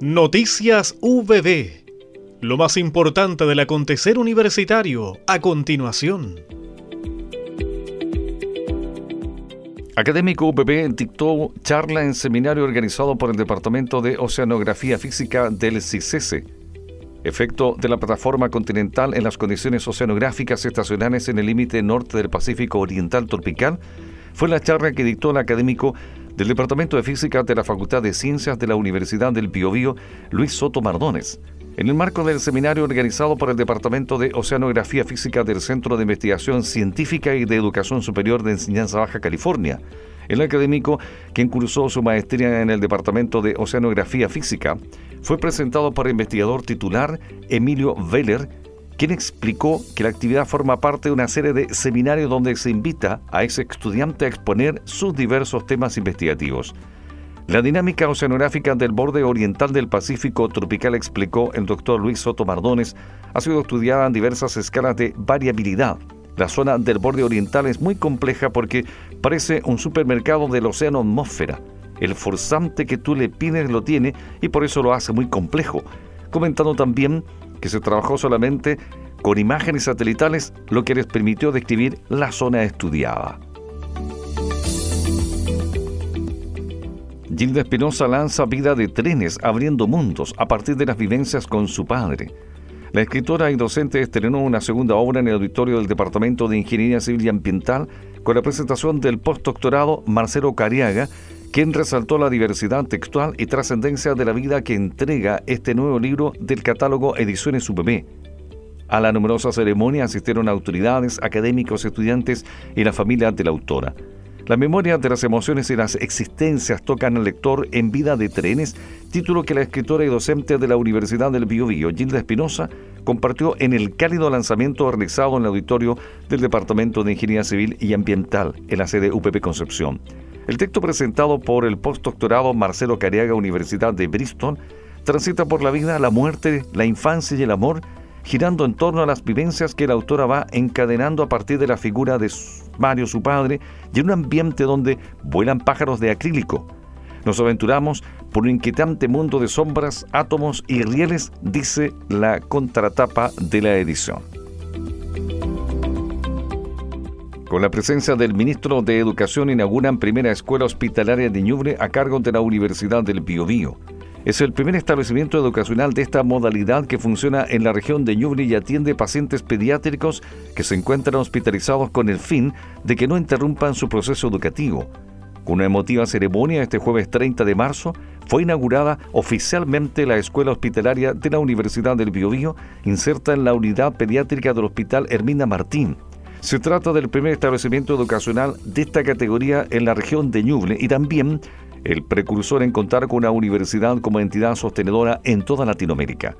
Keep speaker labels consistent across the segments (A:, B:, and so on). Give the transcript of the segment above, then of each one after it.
A: Noticias VB. Lo más importante del acontecer universitario a continuación.
B: Académico UPB dictó charla en seminario organizado por el Departamento de Oceanografía Física del CICESE. Efecto de la plataforma continental en las condiciones oceanográficas estacionales en el límite norte del Pacífico Oriental Tropical fue la charla que dictó el académico del Departamento de Física de la Facultad de Ciencias de la Universidad del Biobío, Luis Soto Mardones, en el marco del seminario organizado por el Departamento de Oceanografía Física del Centro de Investigación Científica y de Educación Superior de Enseñanza Baja California. El académico, quien cursó su maestría en el Departamento de Oceanografía Física, fue presentado por el investigador titular Emilio Veller, quien explicó que la actividad forma parte de una serie de seminarios donde se invita a ese estudiante a exponer sus diversos temas investigativos. La dinámica oceanográfica del borde oriental del Pacífico tropical, explicó el doctor Luis Soto Mardones, ha sido estudiada en diversas escalas de variabilidad. La zona del borde oriental es muy compleja porque parece un supermercado del océano atmósfera. El forzante que tú le pides lo tiene y por eso lo hace muy complejo. Comentando también que se trabajó solamente con imágenes satelitales, lo que les permitió describir la zona estudiada. Gilda Espinosa lanza Vida de Trenes, abriendo mundos a partir de las vivencias con su padre. La escritora y docente estrenó una segunda obra en el auditorio del Departamento de Ingeniería Civil y Ambiental con la presentación del postdoctorado Marcelo Cariaga, quien resaltó la diversidad textual y trascendencia de la vida que entrega este nuevo libro del catálogo Ediciones UPB. A la numerosa ceremonia asistieron autoridades, académicos, estudiantes y la familia de la autora. La memoria de las emociones y las existencias tocan al lector en Vida de Trenes, título que la escritora y docente de la Universidad del Biobío, Gilda Espinosa, compartió en el cálido lanzamiento realizado en el auditorio del Departamento de Ingeniería Civil y Ambiental, en la sede UPP Concepción. El texto presentado por el postdoctorado Marcelo Cariaga, Universidad de Bristol, transita por la vida, la muerte, la infancia y el amor, girando en torno a las vivencias que la autora va encadenando a partir de la figura de Mario, su padre, y en un ambiente donde vuelan pájaros de acrílico. Nos aventuramos por un inquietante mundo de sombras, átomos y rieles, dice la contratapa de la edición con la presencia del ministro de Educación inauguran primera escuela hospitalaria de Ñuble a cargo de la Universidad del Biobío. Es el primer establecimiento educacional de esta modalidad que funciona en la región de Ñuble y atiende pacientes pediátricos que se encuentran hospitalizados con el fin de que no interrumpan su proceso educativo. Con una emotiva ceremonia este jueves 30 de marzo fue inaugurada oficialmente la escuela hospitalaria de la Universidad del Biobío, inserta en la unidad pediátrica del Hospital Hermina Martín. Se trata del primer establecimiento educacional de esta categoría en la región de Ñuble y también el precursor en contar con una universidad como entidad sostenedora en toda Latinoamérica.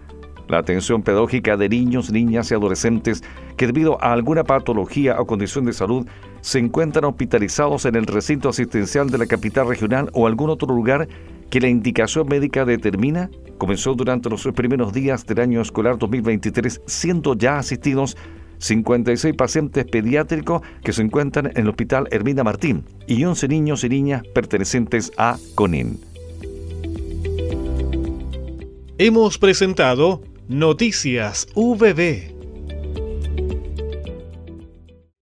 B: La atención pedagógica de niños, niñas y adolescentes que debido a alguna patología o condición de salud se encuentran hospitalizados en el recinto asistencial de la capital regional o algún otro lugar que la indicación médica determina, comenzó durante los primeros días del año escolar 2023, siendo ya asistidos 56 pacientes pediátricos que se encuentran en el Hospital Hermina Martín y 11 niños y niñas pertenecientes a CONIN.
A: Hemos presentado Noticias VB.